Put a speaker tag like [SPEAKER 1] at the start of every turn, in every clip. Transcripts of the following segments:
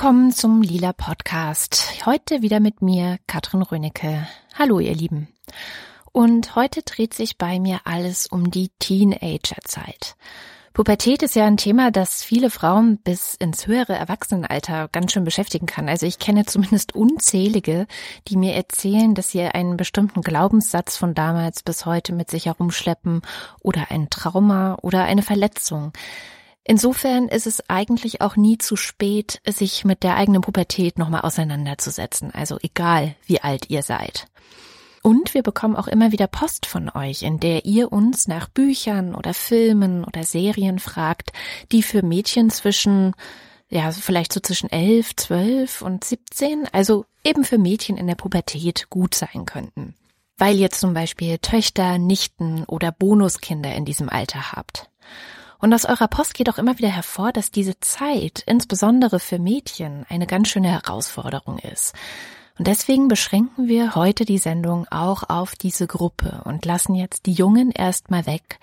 [SPEAKER 1] Willkommen zum Lila Podcast. Heute wieder mit mir, Katrin Rönecke. Hallo, ihr Lieben. Und heute dreht sich bei mir alles um die Teenagerzeit. Pubertät ist ja ein Thema, das viele Frauen bis ins höhere Erwachsenenalter ganz schön beschäftigen kann. Also ich kenne zumindest unzählige, die mir erzählen, dass sie einen bestimmten Glaubenssatz von damals bis heute mit sich herumschleppen oder ein Trauma oder eine Verletzung. Insofern ist es eigentlich auch nie zu spät, sich mit der eigenen Pubertät nochmal auseinanderzusetzen. Also egal, wie alt ihr seid. Und wir bekommen auch immer wieder Post von euch, in der ihr uns nach Büchern oder Filmen oder Serien fragt, die für Mädchen zwischen, ja, vielleicht so zwischen elf, zwölf und siebzehn, also eben für Mädchen in der Pubertät gut sein könnten. Weil ihr zum Beispiel Töchter, Nichten oder Bonuskinder in diesem Alter habt. Und aus eurer Post geht auch immer wieder hervor, dass diese Zeit, insbesondere für Mädchen, eine ganz schöne Herausforderung ist. Und deswegen beschränken wir heute die Sendung auch auf diese Gruppe und lassen jetzt die Jungen erstmal weg.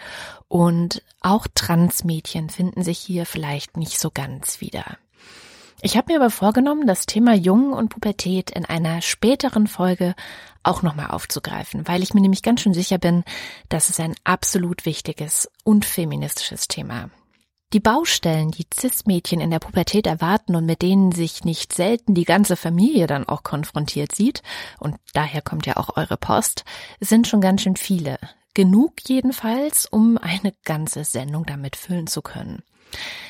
[SPEAKER 1] Und auch Transmädchen finden sich hier vielleicht nicht so ganz wieder. Ich habe mir aber vorgenommen, das Thema Jungen und Pubertät in einer späteren Folge auch nochmal aufzugreifen, weil ich mir nämlich ganz schön sicher bin, dass es ein absolut wichtiges und feministisches Thema. Die Baustellen, die Cis-Mädchen in der Pubertät erwarten und mit denen sich nicht selten die ganze Familie dann auch konfrontiert sieht, und daher kommt ja auch eure Post, sind schon ganz schön viele. Genug jedenfalls, um eine ganze Sendung damit füllen zu können.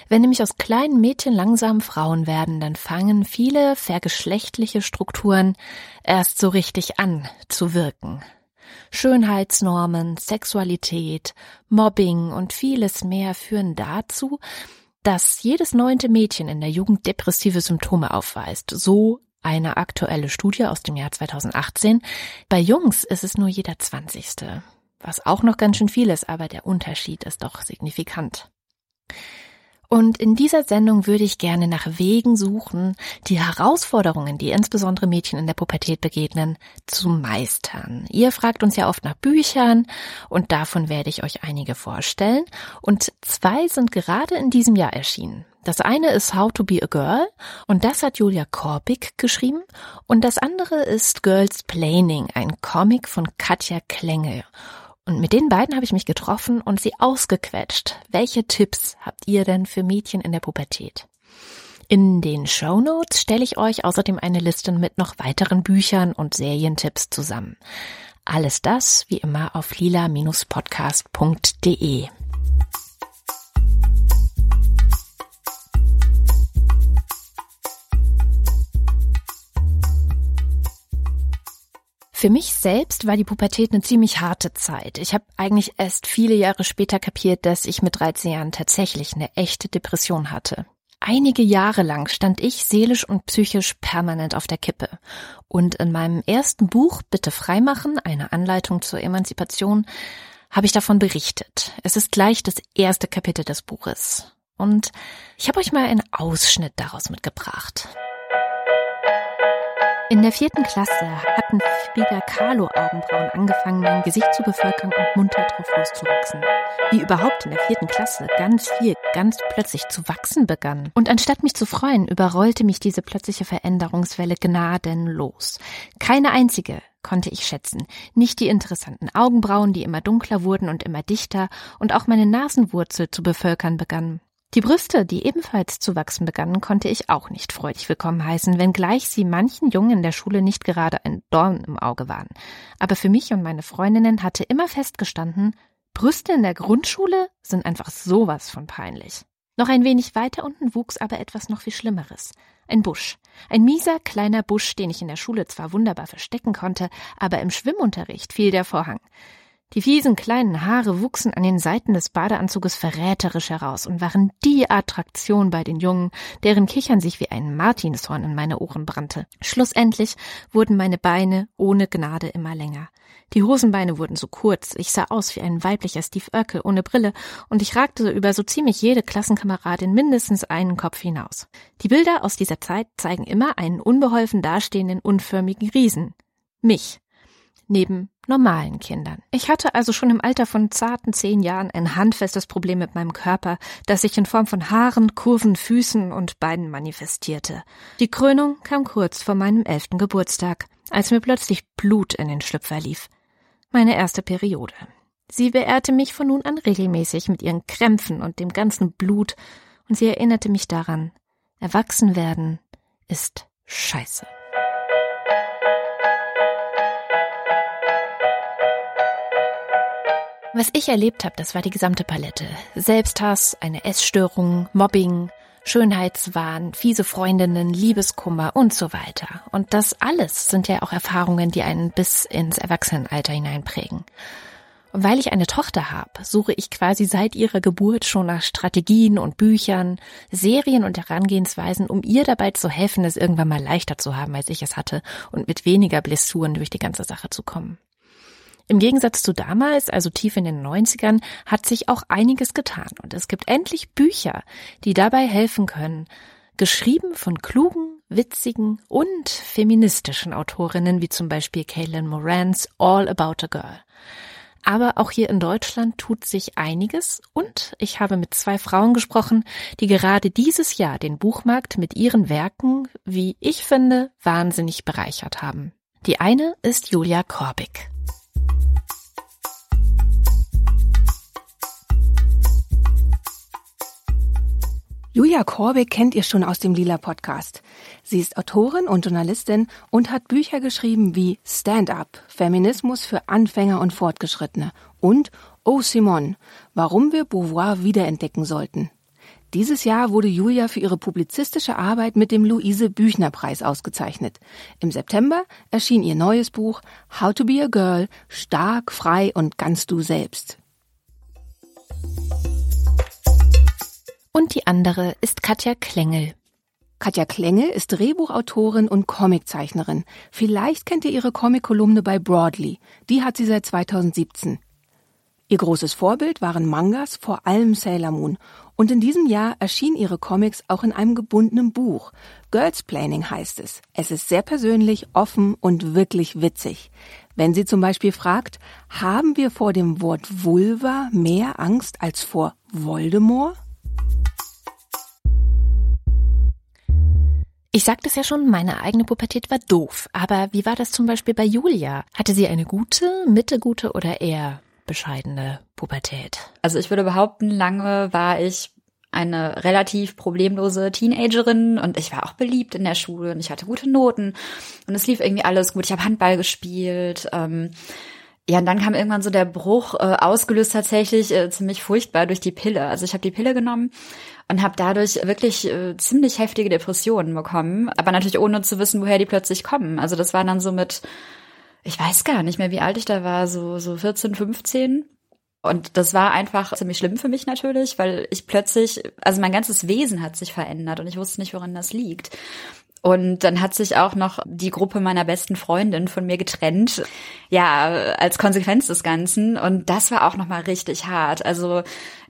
[SPEAKER 1] Wenn nämlich aus kleinen Mädchen langsam Frauen werden, dann fangen viele vergeschlechtliche Strukturen erst so richtig an zu wirken. Schönheitsnormen, Sexualität, Mobbing und vieles mehr führen dazu, dass jedes neunte Mädchen in der Jugend depressive Symptome aufweist. So eine aktuelle Studie aus dem Jahr 2018. Bei Jungs ist es nur jeder zwanzigste. Was auch noch ganz schön viel ist, aber der Unterschied ist doch signifikant. Und in dieser Sendung würde ich gerne nach Wegen suchen, die Herausforderungen, die insbesondere Mädchen in der Pubertät begegnen, zu meistern. Ihr fragt uns ja oft nach Büchern und davon werde ich euch einige vorstellen. Und zwei sind gerade in diesem Jahr erschienen. Das eine ist How to be a Girl und das hat Julia Korbig geschrieben und das andere ist Girls Planning, ein Comic von Katja Klenge. Und mit den beiden habe ich mich getroffen und sie ausgequetscht. Welche Tipps habt ihr denn für Mädchen in der Pubertät? In den Show Notes stelle ich euch außerdem eine Liste mit noch weiteren Büchern und Serientipps zusammen. Alles das wie immer auf lila-podcast.de. Für mich selbst war die Pubertät eine ziemlich harte Zeit. Ich habe eigentlich erst viele Jahre später kapiert, dass ich mit 13 Jahren tatsächlich eine echte Depression hatte. Einige Jahre lang stand ich seelisch und psychisch permanent auf der Kippe. Und in meinem ersten Buch Bitte freimachen, eine Anleitung zur Emanzipation, habe ich davon berichtet. Es ist gleich das erste Kapitel des Buches. Und ich habe euch mal einen Ausschnitt daraus mitgebracht. In der vierten Klasse hatten Frida Kahlo Augenbrauen angefangen, mein Gesicht zu bevölkern und munter drauf loszuwachsen. Wie überhaupt in der vierten Klasse ganz viel, ganz plötzlich zu wachsen begann. Und anstatt mich zu freuen, überrollte mich diese plötzliche Veränderungswelle gnadenlos. Keine einzige konnte ich schätzen. Nicht die interessanten Augenbrauen, die immer dunkler wurden und immer dichter, und auch meine Nasenwurzel zu bevölkern begann. Die Brüste, die ebenfalls zu wachsen begannen, konnte ich auch nicht freudig willkommen heißen, wenngleich sie manchen Jungen in der Schule nicht gerade ein Dorn im Auge waren. Aber für mich und meine Freundinnen hatte immer festgestanden, Brüste in der Grundschule sind einfach sowas von peinlich. Noch ein wenig weiter unten wuchs aber etwas noch viel Schlimmeres. Ein Busch. Ein mieser kleiner Busch, den ich in der Schule zwar wunderbar verstecken konnte, aber im Schwimmunterricht fiel der Vorhang. Die fiesen kleinen Haare wuchsen an den Seiten des Badeanzuges verräterisch heraus und waren die Attraktion bei den Jungen, deren Kichern sich wie ein Martinshorn in meine Ohren brannte. Schlussendlich wurden meine Beine ohne Gnade immer länger. Die Hosenbeine wurden so kurz, ich sah aus wie ein weiblicher Steve Urkel ohne Brille und ich ragte über so ziemlich jede Klassenkameradin mindestens einen Kopf hinaus. Die Bilder aus dieser Zeit zeigen immer einen unbeholfen dastehenden, unförmigen Riesen. Mich. Neben normalen Kindern. Ich hatte also schon im Alter von zarten zehn Jahren ein handfestes Problem mit meinem Körper, das sich in Form von Haaren, Kurven, Füßen und Beinen manifestierte. Die Krönung kam kurz vor meinem elften Geburtstag, als mir plötzlich Blut in den Schlüpfer lief. Meine erste Periode. Sie beehrte mich von nun an regelmäßig mit ihren Krämpfen und dem ganzen Blut, und sie erinnerte mich daran, erwachsen werden ist scheiße. Was ich erlebt habe, das war die gesamte Palette. Selbsthass, eine Essstörung, Mobbing, Schönheitswahn, fiese Freundinnen, Liebeskummer und so weiter. Und das alles sind ja auch Erfahrungen, die einen bis ins Erwachsenenalter hineinprägen. Und weil ich eine Tochter habe, suche ich quasi seit ihrer Geburt schon nach Strategien und Büchern, Serien und Herangehensweisen, um ihr dabei zu helfen, es irgendwann mal leichter zu haben, als ich es hatte und mit weniger Blessuren durch die ganze Sache zu kommen. Im Gegensatz zu damals, also tief in den 90ern, hat sich auch einiges getan und es gibt endlich Bücher, die dabei helfen können, geschrieben von klugen, witzigen und feministischen Autorinnen wie zum Beispiel Caitlin Morans All About a Girl. Aber auch hier in Deutschland tut sich einiges und ich habe mit zwei Frauen gesprochen, die gerade dieses Jahr den Buchmarkt mit ihren Werken, wie ich finde, wahnsinnig bereichert haben. Die eine ist Julia Korbig.
[SPEAKER 2] Julia Korbeck kennt ihr schon aus dem Lila Podcast. Sie ist Autorin und Journalistin und hat Bücher geschrieben wie Stand Up, Feminismus für Anfänger und Fortgeschrittene und Oh Simon, warum wir Beauvoir wiederentdecken sollten. Dieses Jahr wurde Julia für ihre publizistische Arbeit mit dem Luise Büchner Preis ausgezeichnet. Im September erschien ihr neues Buch How to be a Girl, stark, frei und ganz du selbst.
[SPEAKER 1] Und die andere ist Katja Klengel.
[SPEAKER 2] Katja Klengel ist Drehbuchautorin und Comiczeichnerin. Vielleicht kennt ihr ihre Comickolumne bei Broadly. Die hat sie seit 2017. Ihr großes Vorbild waren Mangas, vor allem Sailor Moon. Und in diesem Jahr erschienen ihre Comics auch in einem gebundenen Buch. Girls Planning heißt es. Es ist sehr persönlich, offen und wirklich witzig. Wenn sie zum Beispiel fragt, haben wir vor dem Wort Vulva mehr Angst als vor Voldemort?
[SPEAKER 1] Ich sagte es ja schon, meine eigene Pubertät war doof. Aber wie war das zum Beispiel bei Julia? Hatte sie eine gute, mittelgute oder eher bescheidene Pubertät?
[SPEAKER 3] Also ich würde behaupten, lange war ich eine relativ problemlose Teenagerin und ich war auch beliebt in der Schule und ich hatte gute Noten und es lief irgendwie alles gut. Ich habe Handball gespielt. Ähm, ja, und dann kam irgendwann so der Bruch, äh, ausgelöst tatsächlich äh, ziemlich furchtbar durch die Pille. Also ich habe die Pille genommen und habe dadurch wirklich äh, ziemlich heftige Depressionen bekommen, aber natürlich ohne zu wissen, woher die plötzlich kommen. Also das war dann so mit, ich weiß gar nicht mehr, wie alt ich da war, so so 14, 15. Und das war einfach ziemlich schlimm für mich natürlich, weil ich plötzlich, also mein ganzes Wesen hat sich verändert und ich wusste nicht, woran das liegt. Und dann hat sich auch noch die Gruppe meiner besten Freundin von mir getrennt. Ja, als Konsequenz des Ganzen. Und das war auch nochmal richtig hart. Also,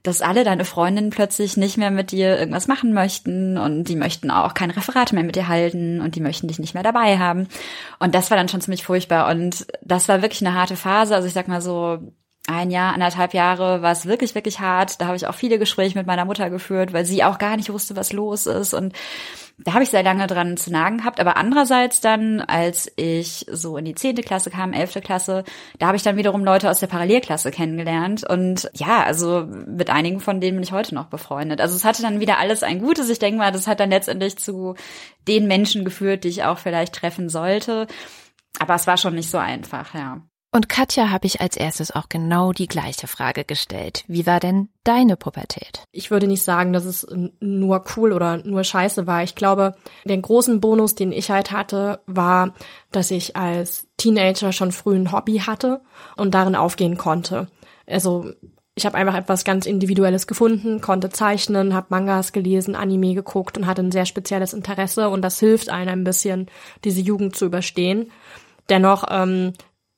[SPEAKER 3] dass alle deine Freundinnen plötzlich nicht mehr mit dir irgendwas machen möchten und die möchten auch kein Referat mehr mit dir halten und die möchten dich nicht mehr dabei haben. Und das war dann schon ziemlich furchtbar. Und das war wirklich eine harte Phase. Also ich sag mal so, ein Jahr, anderthalb Jahre war es wirklich, wirklich hart. Da habe ich auch viele Gespräche mit meiner Mutter geführt, weil sie auch gar nicht wusste, was los ist. Und da habe ich sehr lange dran zu nagen gehabt. Aber andererseits dann, als ich so in die zehnte Klasse kam, elfte Klasse, da habe ich dann wiederum Leute aus der Parallelklasse kennengelernt. Und ja, also mit einigen von denen bin ich heute noch befreundet. Also es hatte dann wieder alles ein Gutes. Ich denke mal, das hat dann letztendlich zu den Menschen geführt, die ich auch vielleicht treffen sollte. Aber es war schon nicht so einfach, ja.
[SPEAKER 1] Und Katja habe ich als erstes auch genau die gleiche Frage gestellt. Wie war denn deine Pubertät?
[SPEAKER 4] Ich würde nicht sagen, dass es nur cool oder nur scheiße war. Ich glaube, den großen Bonus, den ich halt hatte, war, dass ich als Teenager schon früh ein Hobby hatte und darin aufgehen konnte. Also ich habe einfach etwas ganz Individuelles gefunden, konnte zeichnen, habe Mangas gelesen, Anime geguckt und hatte ein sehr spezielles Interesse und das hilft einem ein bisschen, diese Jugend zu überstehen. Dennoch ähm,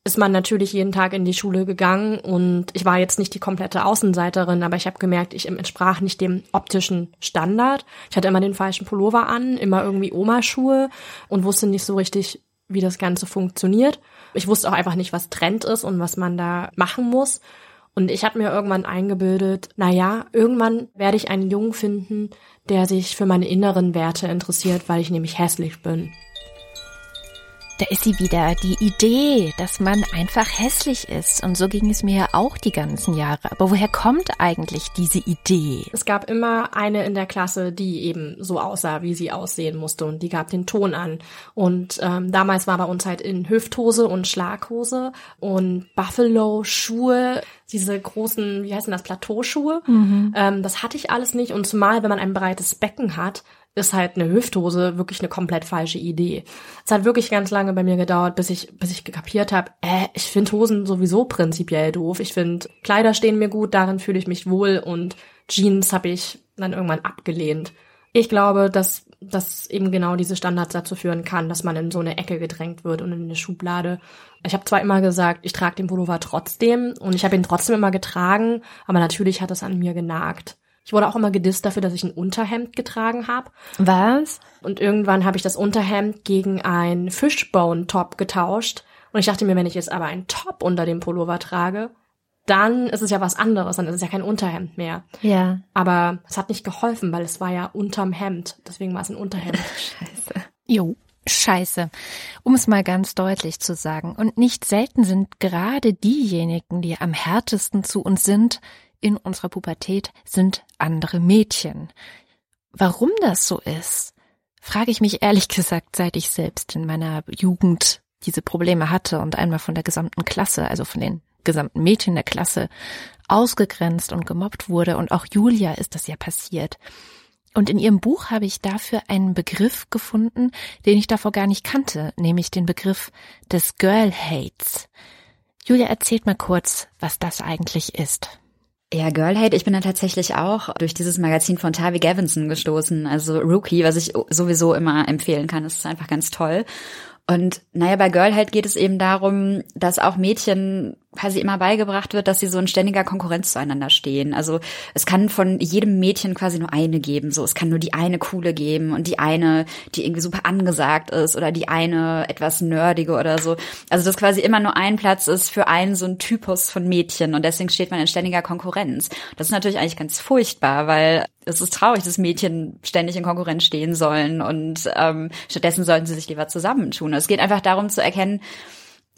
[SPEAKER 4] ist man natürlich jeden Tag in die Schule gegangen und ich war jetzt nicht die komplette Außenseiterin, aber ich habe gemerkt, ich entsprach nicht dem optischen Standard. Ich hatte immer den falschen Pullover an, immer irgendwie Omaschuhe und wusste nicht so richtig, wie das Ganze funktioniert. Ich wusste auch einfach nicht, was Trend ist und was man da machen muss. Und ich habe mir irgendwann eingebildet, na ja, irgendwann werde ich einen Jungen finden, der sich für meine inneren Werte interessiert, weil ich nämlich hässlich bin.
[SPEAKER 1] Da ist sie wieder, die Idee, dass man einfach hässlich ist. Und so ging es mir ja auch die ganzen Jahre. Aber woher kommt eigentlich diese Idee?
[SPEAKER 4] Es gab immer eine in der Klasse, die eben so aussah, wie sie aussehen musste. Und die gab den Ton an. Und ähm, damals war bei uns halt in Hüfthose und Schlaghose und Buffalo-Schuhe, diese großen, wie heißen das, Plateauschuhe. Mhm. Ähm, das hatte ich alles nicht. Und zumal, wenn man ein breites Becken hat, ist halt eine Hüfthose wirklich eine komplett falsche Idee. Es hat wirklich ganz lange bei mir gedauert, bis ich, bis ich gekapiert habe, äh, ich finde Hosen sowieso prinzipiell doof. Ich finde, Kleider stehen mir gut, darin fühle ich mich wohl und Jeans habe ich dann irgendwann abgelehnt. Ich glaube, dass dass eben genau diese Standards dazu führen kann, dass man in so eine Ecke gedrängt wird und in eine Schublade. Ich habe zwar immer gesagt, ich trage den Pullover trotzdem und ich habe ihn trotzdem immer getragen, aber natürlich hat es an mir genagt. Ich wurde auch immer gedisst dafür, dass ich ein Unterhemd getragen habe.
[SPEAKER 1] Was?
[SPEAKER 4] Und irgendwann habe ich das Unterhemd gegen ein Fishbone-Top getauscht. Und ich dachte mir, wenn ich jetzt aber einen Top unter dem Pullover trage, dann ist es ja was anderes, dann ist es ja kein Unterhemd mehr.
[SPEAKER 1] Ja.
[SPEAKER 4] Aber es hat nicht geholfen, weil es war ja unterm Hemd. Deswegen war es ein Unterhemd.
[SPEAKER 1] Scheiße. Jo. Scheiße, um es mal ganz deutlich zu sagen. Und nicht selten sind gerade diejenigen, die am härtesten zu uns sind, in unserer Pubertät sind andere Mädchen. Warum das so ist, frage ich mich ehrlich gesagt, seit ich selbst in meiner Jugend diese Probleme hatte und einmal von der gesamten Klasse, also von den gesamten Mädchen der Klasse, ausgegrenzt und gemobbt wurde. Und auch Julia ist das ja passiert. Und in ihrem Buch habe ich dafür einen Begriff gefunden, den ich davor gar nicht kannte, nämlich den Begriff des Girl Hates. Julia erzählt mal kurz, was das eigentlich ist.
[SPEAKER 3] Ja, Girl Hate, ich bin da tatsächlich auch durch dieses Magazin von Tavi Gavinson gestoßen, also Rookie, was ich sowieso immer empfehlen kann. Das ist einfach ganz toll. Und naja, bei Girl Hate geht es eben darum, dass auch Mädchen quasi immer beigebracht wird, dass sie so in ständiger Konkurrenz zueinander stehen. Also es kann von jedem Mädchen quasi nur eine geben. So, es kann nur die eine coole geben und die eine, die irgendwie super angesagt ist oder die eine etwas nerdige oder so. Also dass quasi immer nur ein Platz ist für einen so ein Typus von Mädchen und deswegen steht man in ständiger Konkurrenz. Das ist natürlich eigentlich ganz furchtbar, weil es ist traurig, dass Mädchen ständig in Konkurrenz stehen sollen und ähm, stattdessen sollten sie sich lieber zusammentun. Es geht einfach darum zu erkennen,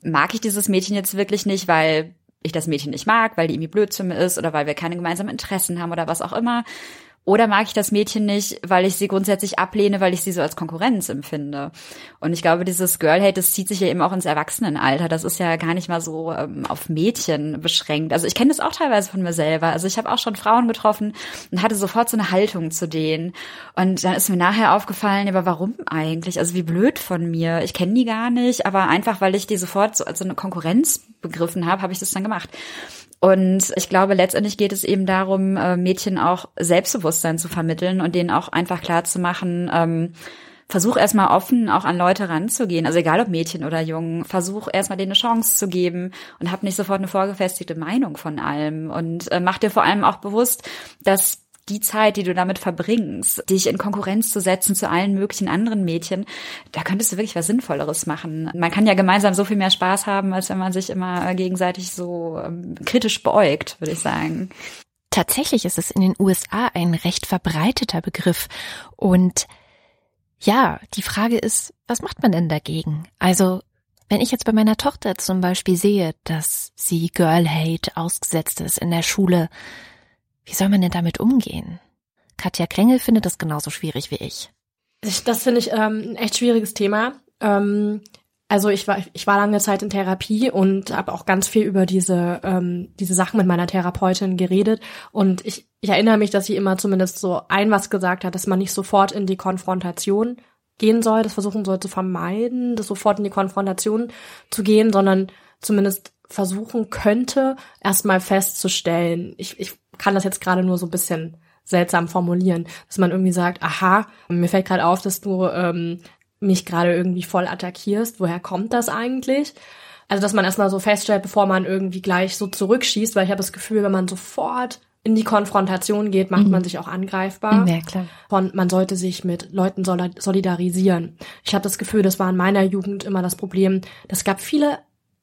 [SPEAKER 3] mag ich dieses Mädchen jetzt wirklich nicht, weil ich das Mädchen nicht mag, weil die irgendwie blöd zu mir ist oder weil wir keine gemeinsamen Interessen haben oder was auch immer. Oder mag ich das Mädchen nicht, weil ich sie grundsätzlich ablehne, weil ich sie so als Konkurrenz empfinde. Und ich glaube, dieses Girl Hate, das zieht sich ja eben auch ins Erwachsenenalter. Das ist ja gar nicht mal so ähm, auf Mädchen beschränkt. Also ich kenne das auch teilweise von mir selber. Also ich habe auch schon Frauen getroffen und hatte sofort so eine Haltung zu denen. Und dann ist mir nachher aufgefallen, aber warum eigentlich? Also wie blöd von mir. Ich kenne die gar nicht, aber einfach, weil ich die sofort so als so eine Konkurrenz begriffen habe, habe ich das dann gemacht. Und ich glaube, letztendlich geht es eben darum, äh, Mädchen auch Selbstbewusstsein zu vermitteln und denen auch einfach klar zu machen, ähm, versuch erstmal offen auch an Leute ranzugehen, also egal ob Mädchen oder Jungen, versuch erstmal denen eine Chance zu geben und hab nicht sofort eine vorgefestigte Meinung von allem. Und äh, mach dir vor allem auch bewusst, dass die Zeit, die du damit verbringst, dich in Konkurrenz zu setzen zu allen möglichen anderen Mädchen, da könntest du wirklich was Sinnvolleres machen. Man kann ja gemeinsam so viel mehr Spaß haben, als wenn man sich immer gegenseitig so ähm, kritisch beäugt, würde ich sagen.
[SPEAKER 1] Tatsächlich ist es in den USA ein recht verbreiteter Begriff und ja, die Frage ist, was macht man denn dagegen? Also, wenn ich jetzt bei meiner Tochter zum Beispiel sehe, dass sie Girl Hate ausgesetzt ist in der Schule, wie soll man denn damit umgehen? Katja Klengel findet das genauso schwierig wie ich.
[SPEAKER 4] Das finde ich ähm, ein echt schwieriges Thema. Ähm, also ich war ich war lange Zeit in Therapie und habe auch ganz viel über diese ähm, diese Sachen mit meiner Therapeutin geredet und ich ich erinnere mich, dass sie immer zumindest so ein was gesagt hat, dass man nicht sofort in die Konfrontation gehen soll, das versuchen soll zu vermeiden, das sofort in die Konfrontation zu gehen, sondern zumindest versuchen könnte, erstmal festzustellen. Ich, ich kann das jetzt gerade nur so ein bisschen seltsam formulieren, dass man irgendwie sagt, aha, mir fällt gerade auf, dass du ähm, mich gerade irgendwie voll attackierst. Woher kommt das eigentlich? Also, dass man erstmal so feststellt, bevor man irgendwie gleich so zurückschießt, weil ich habe das Gefühl, wenn man sofort in die Konfrontation geht, macht mhm. man sich auch angreifbar.
[SPEAKER 1] Ja, klar.
[SPEAKER 4] Und man sollte sich mit Leuten solidarisieren. Ich habe das Gefühl, das war in meiner Jugend immer das Problem. Es gab viele,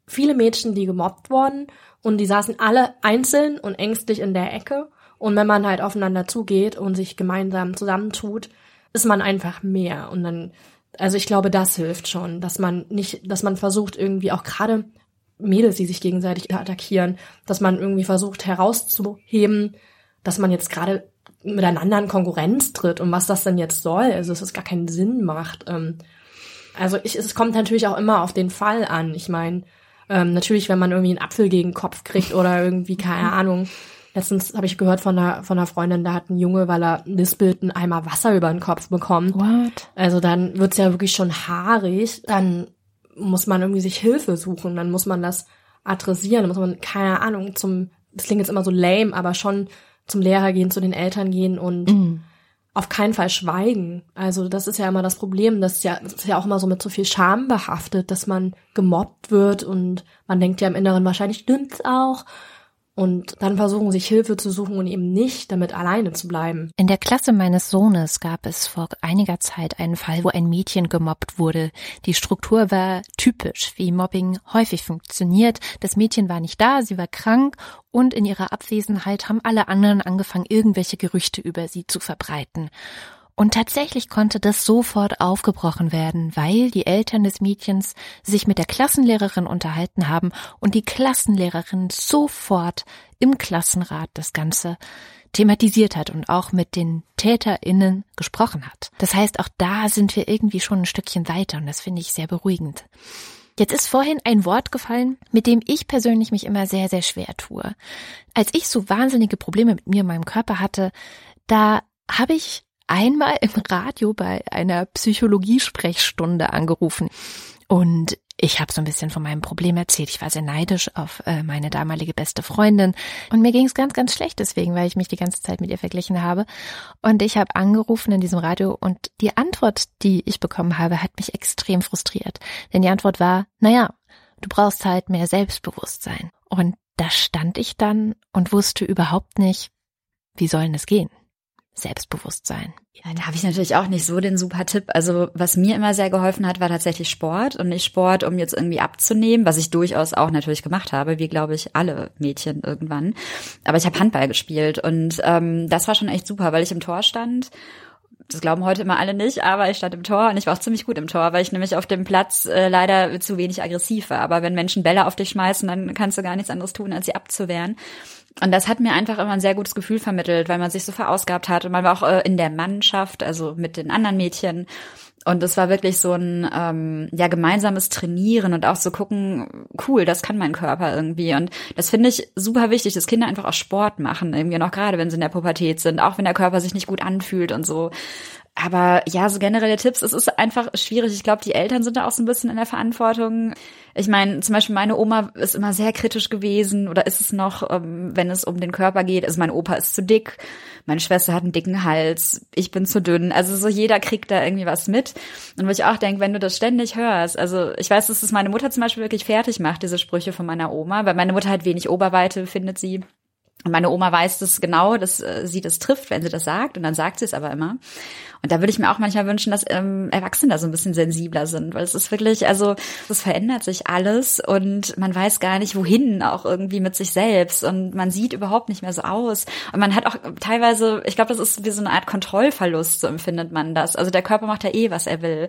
[SPEAKER 4] viele Mädchen, die gemobbt wurden und die saßen alle einzeln und ängstlich in der Ecke. Und wenn man halt aufeinander zugeht und sich gemeinsam zusammentut, ist man einfach mehr. Und dann, also ich glaube, das hilft schon, dass man nicht, dass man versucht irgendwie auch gerade Mädels, die sich gegenseitig attackieren, dass man irgendwie versucht herauszuheben, dass man jetzt gerade miteinander in Konkurrenz tritt und was das denn jetzt soll, also dass es gar keinen Sinn macht. Ähm, also ich, es kommt natürlich auch immer auf den Fall an. Ich meine, ähm, natürlich, wenn man irgendwie einen Apfel gegen den Kopf kriegt oder irgendwie, keine Ahnung, Letztens habe ich gehört von einer, von einer Freundin, da hat ein Junge, weil er lispelt, einen Eimer Wasser über den Kopf bekommen.
[SPEAKER 1] What?
[SPEAKER 4] Also dann wird's ja wirklich schon haarig. Dann muss man irgendwie sich Hilfe suchen, dann muss man das adressieren, dann muss man, keine Ahnung, zum, das klingt jetzt immer so lame, aber schon zum Lehrer gehen, zu den Eltern gehen und mm. Auf keinen Fall schweigen. Also das ist ja immer das Problem, das ist ja, das ist ja auch immer so mit so viel Scham behaftet, dass man gemobbt wird und man denkt ja im Inneren wahrscheinlich stimmt's auch und dann versuchen, sich Hilfe zu suchen und eben nicht damit alleine zu bleiben.
[SPEAKER 1] In der Klasse meines Sohnes gab es vor einiger Zeit einen Fall, wo ein Mädchen gemobbt wurde. Die Struktur war typisch, wie Mobbing häufig funktioniert. Das Mädchen war nicht da, sie war krank und in ihrer Abwesenheit haben alle anderen angefangen, irgendwelche Gerüchte über sie zu verbreiten. Und tatsächlich konnte das sofort aufgebrochen werden, weil die Eltern des Mädchens sich mit der Klassenlehrerin unterhalten haben und die Klassenlehrerin sofort im Klassenrat das Ganze thematisiert hat und auch mit den TäterInnen gesprochen hat. Das heißt, auch da sind wir irgendwie schon ein Stückchen weiter und das finde ich sehr beruhigend. Jetzt ist vorhin ein Wort gefallen, mit dem ich persönlich mich immer sehr, sehr schwer tue. Als ich so wahnsinnige Probleme mit mir und meinem Körper hatte, da habe ich einmal im Radio bei einer Psychologiesprechstunde angerufen und ich habe so ein bisschen von meinem Problem erzählt. Ich war sehr neidisch auf äh, meine damalige beste Freundin und mir ging es ganz, ganz schlecht deswegen, weil ich mich die ganze Zeit mit ihr verglichen habe. Und ich habe angerufen in diesem Radio und die Antwort, die ich bekommen habe, hat mich extrem frustriert. Denn die Antwort war, naja, du brauchst halt mehr Selbstbewusstsein. Und da stand ich dann und wusste überhaupt nicht, wie sollen es gehen. Selbstbewusstsein.
[SPEAKER 3] Ja, da habe ich natürlich auch nicht so den super Tipp. Also was mir immer sehr geholfen hat, war tatsächlich Sport und nicht Sport, um jetzt irgendwie abzunehmen, was ich durchaus auch natürlich gemacht habe, wie glaube ich alle Mädchen irgendwann. Aber ich habe Handball gespielt und ähm, das war schon echt super, weil ich im Tor stand das glauben heute immer alle nicht, aber ich stand im Tor und ich war auch ziemlich gut im Tor, weil ich nämlich auf dem Platz äh, leider zu wenig aggressiv war. Aber wenn Menschen Bälle auf dich schmeißen, dann kannst du gar nichts anderes tun, als sie abzuwehren. Und das hat mir einfach immer ein sehr gutes Gefühl vermittelt, weil man sich so verausgabt hat und man war auch äh, in der Mannschaft, also mit den anderen Mädchen. Und es war wirklich so ein ähm, ja gemeinsames Trainieren und auch so gucken, cool, das kann mein Körper irgendwie. Und das finde ich super wichtig, dass Kinder einfach auch Sport machen, irgendwie noch gerade, wenn sie in der Pubertät sind, auch wenn der Körper sich nicht gut anfühlt und so. Aber ja, so generelle Tipps, es ist einfach schwierig. Ich glaube, die Eltern sind da auch so ein bisschen in der Verantwortung. Ich meine, zum Beispiel meine Oma ist immer sehr kritisch gewesen oder ist es noch, ähm, wenn es um den Körper geht. Also mein Opa ist zu dick, meine Schwester hat einen dicken Hals, ich bin zu dünn. Also so jeder kriegt da irgendwie was mit. Und wo ich auch denke, wenn du das ständig hörst, also ich weiß, dass es meine Mutter zum Beispiel wirklich fertig macht, diese Sprüche von meiner Oma, weil meine Mutter hat wenig Oberweite, findet sie. Und meine Oma weiß das genau, dass äh, sie das trifft, wenn sie das sagt. Und dann sagt sie es aber immer. Und da würde ich mir auch manchmal wünschen, dass ähm, Erwachsene da so ein bisschen sensibler sind, weil es ist wirklich, also es verändert sich alles und man weiß gar nicht, wohin auch irgendwie mit sich selbst und man sieht überhaupt nicht mehr so aus. Und man hat auch teilweise, ich glaube, das ist wie so eine Art Kontrollverlust, so empfindet man das. Also der Körper macht ja eh, was er will.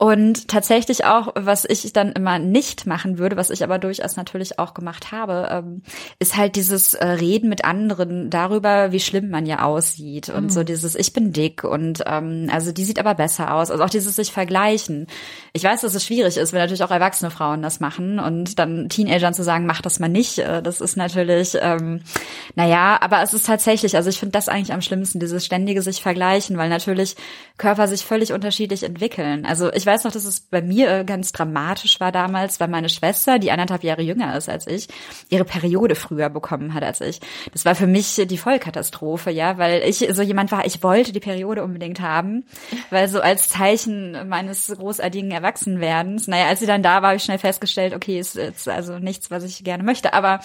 [SPEAKER 3] Und tatsächlich auch, was ich dann immer nicht machen würde, was ich aber durchaus natürlich auch gemacht habe, ähm, ist halt dieses äh, Reden mit anderen darüber, wie schlimm man ja aussieht und mhm. so dieses Ich bin dick und ähm, also die sieht aber besser aus. Also auch dieses sich vergleichen. Ich weiß, dass es schwierig ist, wenn natürlich auch erwachsene Frauen das machen und dann Teenagern zu sagen, mach das mal nicht, äh, das ist natürlich, ähm, naja, aber es ist tatsächlich, also ich finde das eigentlich am schlimmsten, dieses ständige sich vergleichen, weil natürlich Körper sich völlig unterschiedlich entwickeln. Also ich weiß noch, dass es bei mir äh, ganz dramatisch war damals, weil meine Schwester, die anderthalb Jahre jünger ist als ich, ihre Periode früher bekommen hat als ich. das war für mich die Vollkatastrophe, ja, weil ich so jemand war, ich wollte die Periode unbedingt haben, weil so als Zeichen meines großartigen Erwachsenwerdens, naja, als sie dann da war, habe ich schnell festgestellt, okay, ist jetzt also nichts, was ich gerne möchte, aber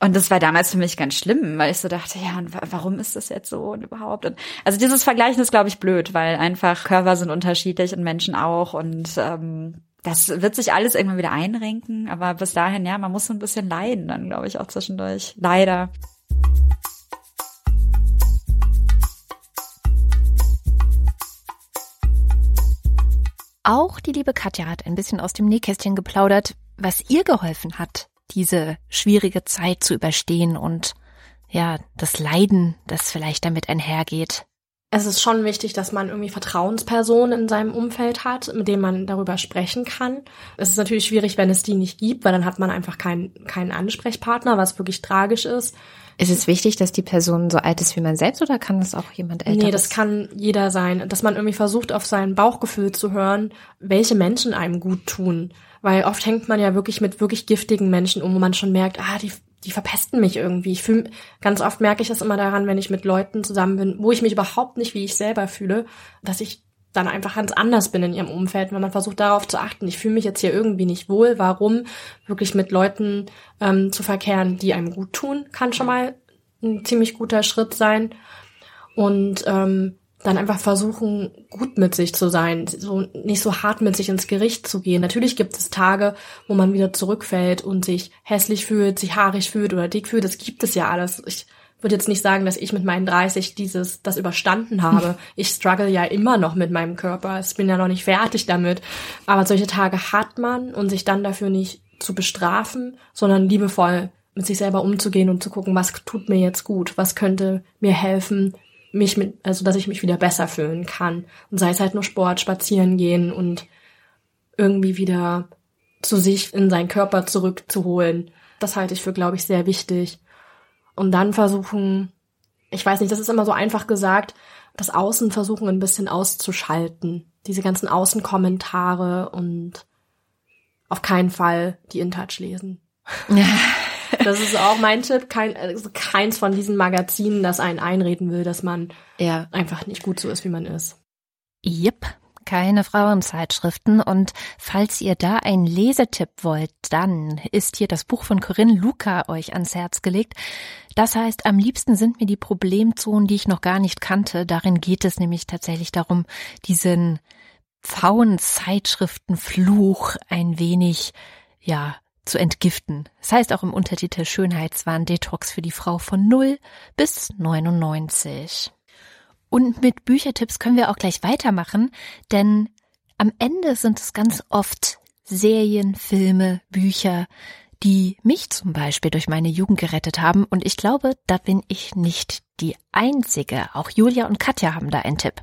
[SPEAKER 3] und das war damals für mich ganz schlimm, weil ich so dachte, ja, und warum ist das jetzt so und überhaupt? Und also dieses Vergleichen ist, glaube ich, blöd, weil einfach Körper sind unterschiedlich und Menschen auch und ähm, das wird sich alles irgendwann wieder einrenken, aber bis dahin, ja, man muss so ein bisschen leiden dann, glaube ich, auch zwischendurch. Leider.
[SPEAKER 1] Auch die liebe Katja hat ein bisschen aus dem Nähkästchen geplaudert, was ihr geholfen hat, diese schwierige Zeit zu überstehen und ja, das Leiden, das vielleicht damit einhergeht
[SPEAKER 4] es ist schon wichtig, dass man irgendwie Vertrauenspersonen in seinem Umfeld hat, mit denen man darüber sprechen kann. Es ist natürlich schwierig, wenn es die nicht gibt, weil dann hat man einfach keinen keinen Ansprechpartner, was wirklich tragisch ist.
[SPEAKER 1] Ist es wichtig, dass die Person so alt ist wie man selbst oder kann das auch jemand älter?
[SPEAKER 4] Nee, das kann jeder sein. Dass man irgendwie versucht, auf sein Bauchgefühl zu hören, welche Menschen einem gut tun. Weil oft hängt man ja wirklich mit wirklich giftigen Menschen um, wo man schon merkt, ah, die die verpesten mich irgendwie. Ich fühle, ganz oft merke ich das immer daran, wenn ich mit Leuten zusammen bin, wo ich mich überhaupt nicht wie ich selber fühle, dass ich dann einfach ganz anders bin in ihrem Umfeld, wenn man versucht darauf zu achten. Ich fühle mich jetzt hier irgendwie nicht wohl. Warum wirklich mit Leuten ähm, zu verkehren, die einem gut tun, kann schon mal ein ziemlich guter Schritt sein. Und ähm, dann einfach versuchen, gut mit sich zu sein, so nicht so hart mit sich ins Gericht zu gehen. Natürlich gibt es Tage, wo man wieder zurückfällt und sich hässlich fühlt, sich haarig fühlt oder dick fühlt. Das gibt es ja alles. Ich würde jetzt nicht sagen, dass ich mit meinen 30 dieses das überstanden habe. Ich struggle ja immer noch mit meinem Körper. Ich bin ja noch nicht fertig damit. Aber solche Tage hat man und sich dann dafür nicht zu bestrafen, sondern liebevoll mit sich selber umzugehen und zu gucken, was tut mir jetzt gut, was könnte mir helfen, mich mit, also dass ich mich wieder besser fühlen kann. Und sei es halt nur Sport, spazieren gehen und irgendwie wieder zu sich in seinen Körper zurückzuholen. Das halte ich für, glaube ich, sehr wichtig. Und dann versuchen, ich weiß nicht, das ist immer so einfach gesagt, das Außen versuchen ein bisschen auszuschalten. Diese ganzen Außenkommentare und auf keinen Fall die InTouch lesen. Das ist auch mein Tipp. Kein, also keins von diesen Magazinen, das einen einreden will, dass man ja. einfach nicht gut so ist, wie man ist.
[SPEAKER 1] Yep. Keine Frauenzeitschriften. Und falls ihr da einen Lesetipp wollt, dann ist hier das Buch von Corinne Luca euch ans Herz gelegt. Das heißt, am liebsten sind mir die Problemzonen, die ich noch gar nicht kannte. Darin geht es nämlich tatsächlich darum, diesen Frauenzeitschriftenfluch ein wenig, ja, zu entgiften. Das heißt auch im Untertitel Schönheitswahn Detox für die Frau von 0 bis 99. Und mit Büchertipps können wir auch gleich weitermachen, denn am Ende sind es ganz oft Serien, Filme, Bücher, die mich zum Beispiel durch meine Jugend gerettet haben. Und ich glaube, da bin ich nicht die Einzige. Auch Julia und Katja haben da einen Tipp.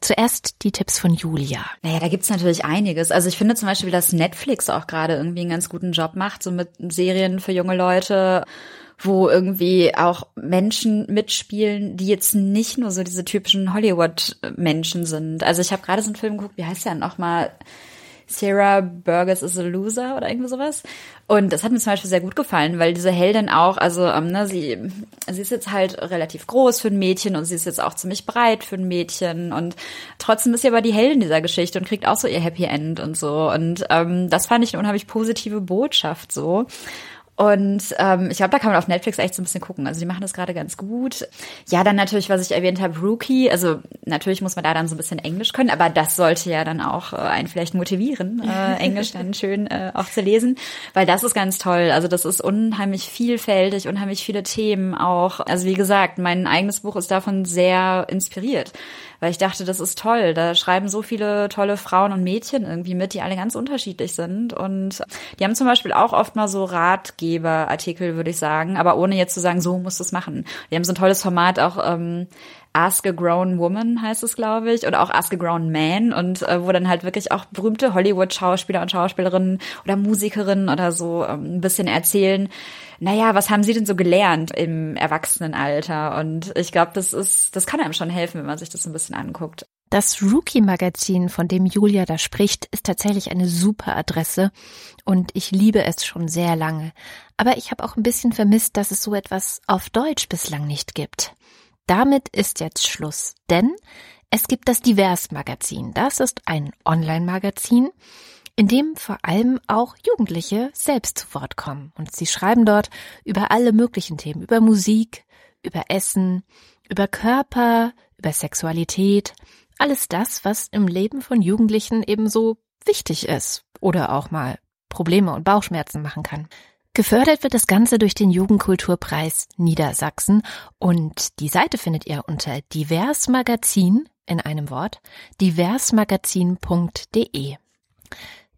[SPEAKER 1] Zuerst die Tipps von Julia.
[SPEAKER 3] Naja, da gibt's natürlich einiges. Also ich finde zum Beispiel, dass Netflix auch gerade irgendwie einen ganz guten Job macht, so mit Serien für junge Leute wo irgendwie auch Menschen mitspielen, die jetzt nicht nur so diese typischen Hollywood-Menschen sind. Also ich habe gerade so einen Film geguckt, wie heißt der nochmal? Sarah Burgess is a Loser oder irgendwie sowas. Und das hat mir zum Beispiel sehr gut gefallen, weil diese Heldin auch, also ähm, ne, sie, sie ist jetzt halt relativ groß für ein Mädchen und sie ist jetzt auch ziemlich breit für ein Mädchen und trotzdem ist sie aber die Heldin dieser Geschichte und kriegt auch so ihr Happy End und so. Und ähm, das fand ich eine unheimlich positive Botschaft so. Und ähm, ich glaube, da kann man auf Netflix echt so ein bisschen gucken. Also die machen das gerade ganz gut. Ja, dann natürlich, was ich erwähnt habe, Rookie. Also natürlich muss man da dann so ein bisschen Englisch können, aber das sollte ja dann auch äh, einen vielleicht motivieren, äh, Englisch dann schön äh, auch zu lesen, weil das ist ganz toll. Also das ist unheimlich vielfältig, unheimlich viele Themen auch. Also wie gesagt, mein eigenes Buch ist davon sehr inspiriert weil ich dachte, das ist toll. Da schreiben so viele tolle Frauen und Mädchen irgendwie mit, die alle ganz unterschiedlich sind. Und die haben zum Beispiel auch oft mal so Ratgeberartikel, würde ich sagen, aber ohne jetzt zu sagen, so musst du es machen. Die haben so ein tolles Format auch. Ähm, Ask a Grown Woman heißt es, glaube ich, oder auch Ask a Grown Man und äh, wo dann halt wirklich auch berühmte Hollywood-Schauspieler und Schauspielerinnen oder Musikerinnen oder so ähm, ein bisschen erzählen, naja, was haben Sie denn so gelernt im Erwachsenenalter? Und ich glaube, das ist, das kann einem schon helfen, wenn man sich das ein bisschen anguckt.
[SPEAKER 1] Das Rookie-Magazin, von dem Julia da spricht, ist tatsächlich eine super Adresse und ich liebe es schon sehr lange. Aber ich habe auch ein bisschen vermisst, dass es so etwas auf Deutsch bislang nicht gibt. Damit ist jetzt Schluss, denn es gibt das Divers-Magazin. Das ist ein Online-Magazin, in dem vor allem auch Jugendliche selbst zu Wort kommen. Und sie schreiben dort über alle möglichen Themen, über Musik, über Essen, über Körper, über Sexualität, alles das, was im Leben von Jugendlichen ebenso wichtig ist oder auch mal Probleme und Bauchschmerzen machen kann. Gefördert wird das Ganze durch den Jugendkulturpreis Niedersachsen und die Seite findet ihr unter diversmagazin in einem Wort diversmagazin.de.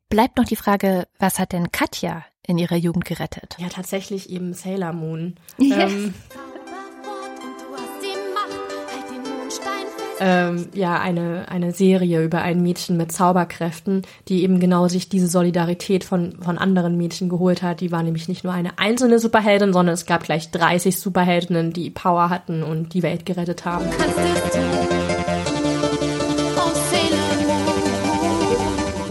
[SPEAKER 1] Bleibt noch die Frage, was hat denn Katja in ihrer Jugend gerettet?
[SPEAKER 4] Ja, tatsächlich eben Sailor Moon.
[SPEAKER 1] Yes.
[SPEAKER 4] Ähm, ähm, ja eine, eine Serie über ein Mädchen mit Zauberkräften, die eben genau sich diese Solidarität von, von anderen Mädchen geholt hat. Die war nämlich nicht nur eine einzelne Superheldin, sondern es gab gleich 30 Superheldinnen, die Power hatten und die Welt gerettet haben.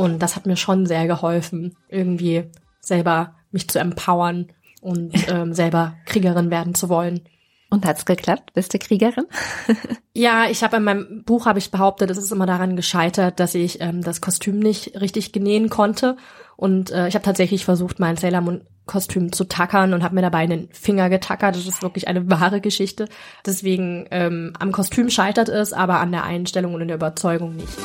[SPEAKER 4] Und das hat mir schon sehr geholfen, irgendwie selber mich zu empowern und ähm, selber Kriegerin werden zu wollen.
[SPEAKER 1] Und hat's geklappt? Bist du Kriegerin?
[SPEAKER 4] ja, ich habe in meinem Buch habe ich behauptet, es ist immer daran gescheitert, dass ich ähm, das Kostüm nicht richtig genähen konnte. Und äh, ich habe tatsächlich versucht, mein Sailor Moon Kostüm zu tackern und habe mir dabei einen Finger getackert. Das ist wirklich eine wahre Geschichte. Deswegen ähm, am Kostüm scheitert es, aber an der Einstellung und in der Überzeugung nicht.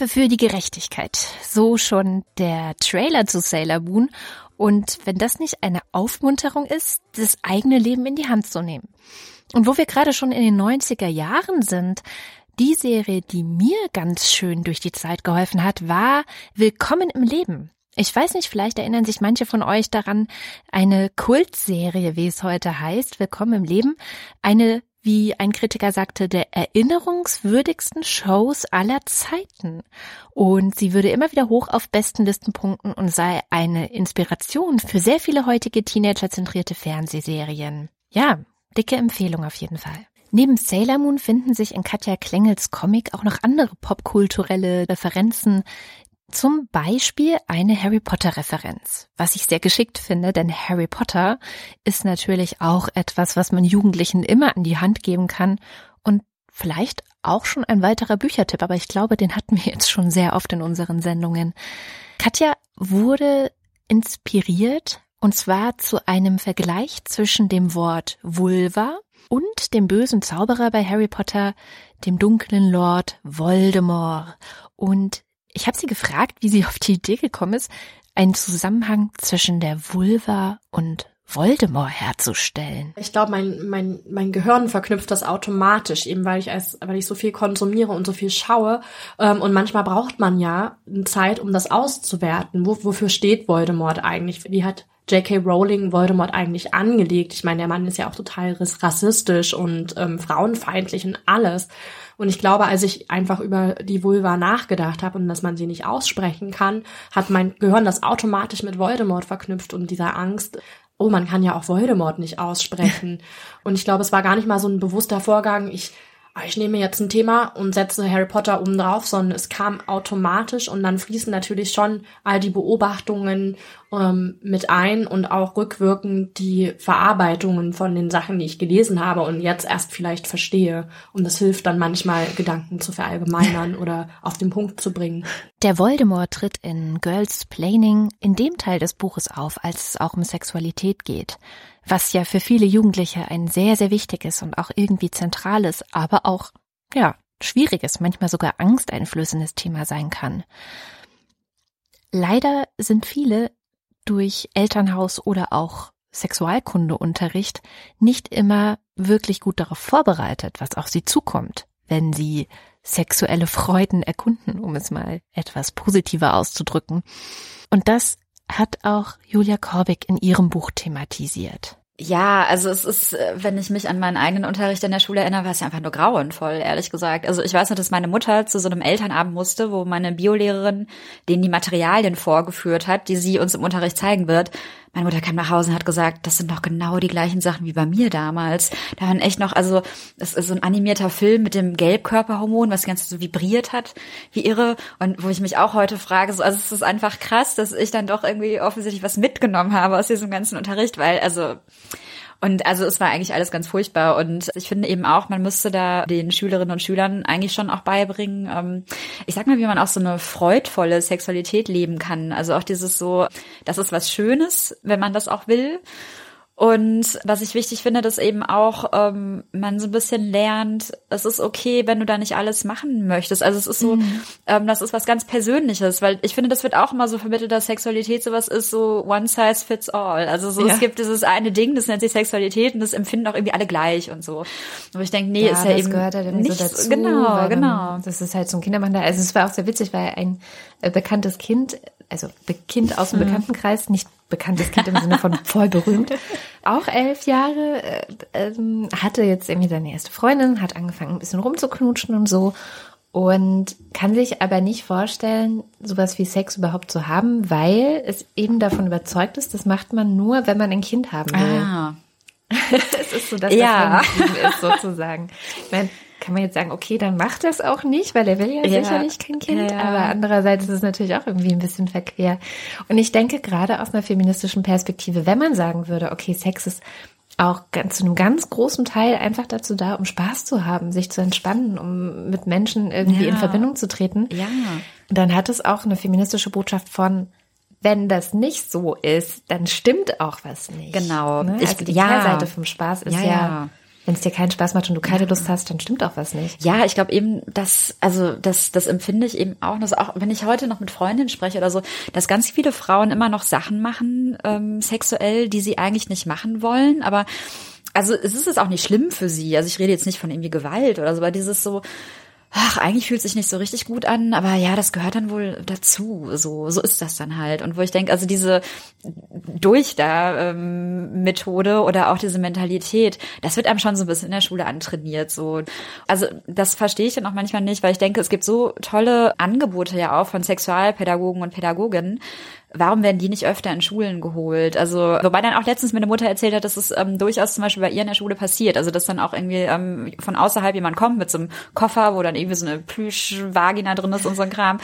[SPEAKER 1] Kämpfe für die Gerechtigkeit. So schon der Trailer zu Sailor Moon. Und wenn das nicht eine Aufmunterung ist, das eigene Leben in die Hand zu nehmen. Und wo wir gerade schon in den 90er Jahren sind, die Serie, die mir ganz schön durch die Zeit geholfen hat, war Willkommen im Leben. Ich weiß nicht, vielleicht erinnern sich manche von euch daran, eine Kultserie, wie es heute heißt, Willkommen im Leben, eine wie ein Kritiker sagte, der erinnerungswürdigsten Shows aller Zeiten. Und sie würde immer wieder hoch auf besten Listenpunkten und sei eine Inspiration für sehr viele heutige Teenager-zentrierte Fernsehserien. Ja, dicke Empfehlung auf jeden Fall. Neben Sailor Moon finden sich in Katja Klengels Comic auch noch andere popkulturelle Referenzen, zum Beispiel eine Harry Potter Referenz, was ich sehr geschickt finde, denn Harry Potter ist natürlich auch etwas, was man Jugendlichen immer an die Hand geben kann und vielleicht auch schon ein weiterer Büchertipp, aber ich glaube, den hatten wir jetzt schon sehr oft in unseren Sendungen. Katja wurde inspiriert und zwar zu einem Vergleich zwischen dem Wort Vulva und dem bösen Zauberer bei Harry Potter, dem dunklen Lord Voldemort. Und ich habe sie gefragt, wie sie auf die Idee gekommen ist, einen Zusammenhang zwischen der Vulva und Voldemort herzustellen.
[SPEAKER 4] Ich glaube, mein, mein, mein Gehirn verknüpft das automatisch, eben weil ich als, weil ich so viel konsumiere und so viel schaue. Ähm, und manchmal braucht man ja Zeit, um das auszuwerten. Wo, wofür steht Voldemort eigentlich? Wie hat J.K. Rowling Voldemort eigentlich angelegt? Ich meine, der Mann ist ja auch total rassistisch und ähm, frauenfeindlich und alles. Und ich glaube, als ich einfach über die Vulva nachgedacht habe und dass man sie nicht aussprechen kann, hat mein Gehirn das automatisch mit Voldemort verknüpft und dieser Angst, oh, man kann ja auch Voldemort nicht aussprechen. und ich glaube, es war gar nicht mal so ein bewusster Vorgang. Ich ich nehme jetzt ein Thema und setze Harry Potter oben drauf, sondern es kam automatisch und dann fließen natürlich schon all die Beobachtungen ähm, mit ein und auch rückwirkend die Verarbeitungen von den Sachen, die ich gelesen habe und jetzt erst vielleicht verstehe. Und das hilft dann manchmal, Gedanken zu verallgemeinern oder auf den Punkt zu bringen.
[SPEAKER 1] Der Voldemort tritt in Girls Planning in dem Teil des Buches auf, als es auch um Sexualität geht was ja für viele Jugendliche ein sehr, sehr wichtiges und auch irgendwie zentrales, aber auch, ja, schwieriges, manchmal sogar angsteinflößendes Thema sein kann. Leider sind viele durch Elternhaus oder auch Sexualkundeunterricht nicht immer wirklich gut darauf vorbereitet, was auf sie zukommt, wenn sie sexuelle Freuden erkunden, um es mal etwas positiver auszudrücken. Und das hat auch Julia Korbig in ihrem Buch thematisiert.
[SPEAKER 3] Ja, also es ist, äh, wenn ich mich an meinen eigenen Unterricht in der Schule erinnere, war es ja einfach nur grauenvoll, ehrlich gesagt. Also ich weiß noch, dass meine Mutter zu so einem Elternabend musste, wo meine Biolehrerin denen die Materialien vorgeführt hat, die sie uns im Unterricht zeigen wird. Meine Mutter kam nach Hause und hat gesagt, das sind doch genau die gleichen Sachen wie bei mir damals. Da waren echt noch, also es ist so ein animierter Film mit dem Gelbkörperhormon, was ganz so vibriert hat, wie irre. Und wo ich mich auch heute frage, so, also es ist einfach krass, dass ich dann doch irgendwie offensichtlich was mitgenommen habe aus diesem ganzen Unterricht, weil also und also es war eigentlich alles ganz furchtbar. Und ich finde eben auch, man müsste da den Schülerinnen und Schülern eigentlich schon auch beibringen, ähm, ich sag mal, wie man auch so eine freudvolle Sexualität leben kann. Also auch dieses so, das ist was Schönes, wenn man das auch will. Und was ich wichtig finde, dass eben auch ähm, man so ein bisschen lernt, es ist okay, wenn du da nicht alles machen möchtest. Also es ist so, mhm. ähm, das ist was ganz Persönliches, weil ich finde, das wird auch immer so vermittelt, dass Sexualität sowas ist, so one size fits all. Also so, ja. es gibt dieses eine Ding, das nennt sich Sexualität und das empfinden auch irgendwie alle gleich und so. Aber ich denke, nee, ja, ist ja
[SPEAKER 1] das
[SPEAKER 3] eben
[SPEAKER 1] gehört ja dann
[SPEAKER 3] nicht
[SPEAKER 1] so dazu.
[SPEAKER 3] Genau, genau.
[SPEAKER 1] Das ist halt so ein Kindermann da. Also es war auch sehr witzig, weil ein äh, bekanntes Kind, also Kind aus dem mhm. Bekanntenkreis, nicht bekanntes Kind im Sinne von voll berühmt, auch elf Jahre, äh, ähm, hatte jetzt irgendwie seine erste Freundin, hat angefangen ein bisschen rumzuknutschen und so und kann sich aber nicht vorstellen, sowas wie Sex überhaupt zu haben, weil es eben davon überzeugt ist, das macht man nur, wenn man ein Kind haben will.
[SPEAKER 3] Ah.
[SPEAKER 1] es ist so, dass ja. das ist sozusagen. Ich meine, kann man jetzt sagen, okay, dann macht das auch nicht, weil er will ja, ja. sicherlich kein Kind. Ja, ja. Aber andererseits ist es natürlich auch irgendwie ein bisschen verquer. Und ich denke gerade aus einer feministischen Perspektive, wenn man sagen würde, okay, Sex ist auch ganz, zu einem ganz großen Teil einfach dazu da, um Spaß zu haben, sich zu entspannen, um mit Menschen irgendwie in Verbindung zu treten.
[SPEAKER 3] Ja.
[SPEAKER 1] Dann hat es auch eine feministische Botschaft von, wenn das nicht so ist, dann stimmt auch was nicht.
[SPEAKER 3] Genau.
[SPEAKER 1] Ne? Also die ja. Kehrseite vom Spaß ist ja, ja wenn es dir keinen Spaß macht und du keine Lust hast, dann stimmt auch was nicht.
[SPEAKER 3] Ja, ich glaube eben, dass, also das, das empfinde ich eben auch, dass auch wenn ich heute noch mit Freundinnen spreche oder so, dass ganz viele Frauen immer noch Sachen machen, ähm, sexuell, die sie eigentlich nicht machen wollen, aber also es ist es auch nicht schlimm für sie. Also ich rede jetzt nicht von irgendwie Gewalt oder so, aber dieses so, ach, eigentlich fühlt sich nicht so richtig gut an, aber ja, das gehört dann wohl dazu. So, so ist das dann halt. Und wo ich denke, also diese durch da ähm, Methode oder auch diese Mentalität, das wird einem schon so ein bisschen in der Schule antrainiert. So, also das verstehe ich dann auch manchmal nicht, weil ich denke, es gibt so tolle Angebote ja auch von Sexualpädagogen und Pädagoginnen, warum werden die nicht öfter in Schulen geholt? Also, wobei dann auch letztens meine Mutter erzählt hat, dass es ähm, durchaus zum Beispiel bei ihr in der Schule passiert. Also, dass dann auch irgendwie ähm, von außerhalb jemand kommt mit so einem Koffer, wo dann irgendwie so eine Plüschvagina drin ist und so ein Kram.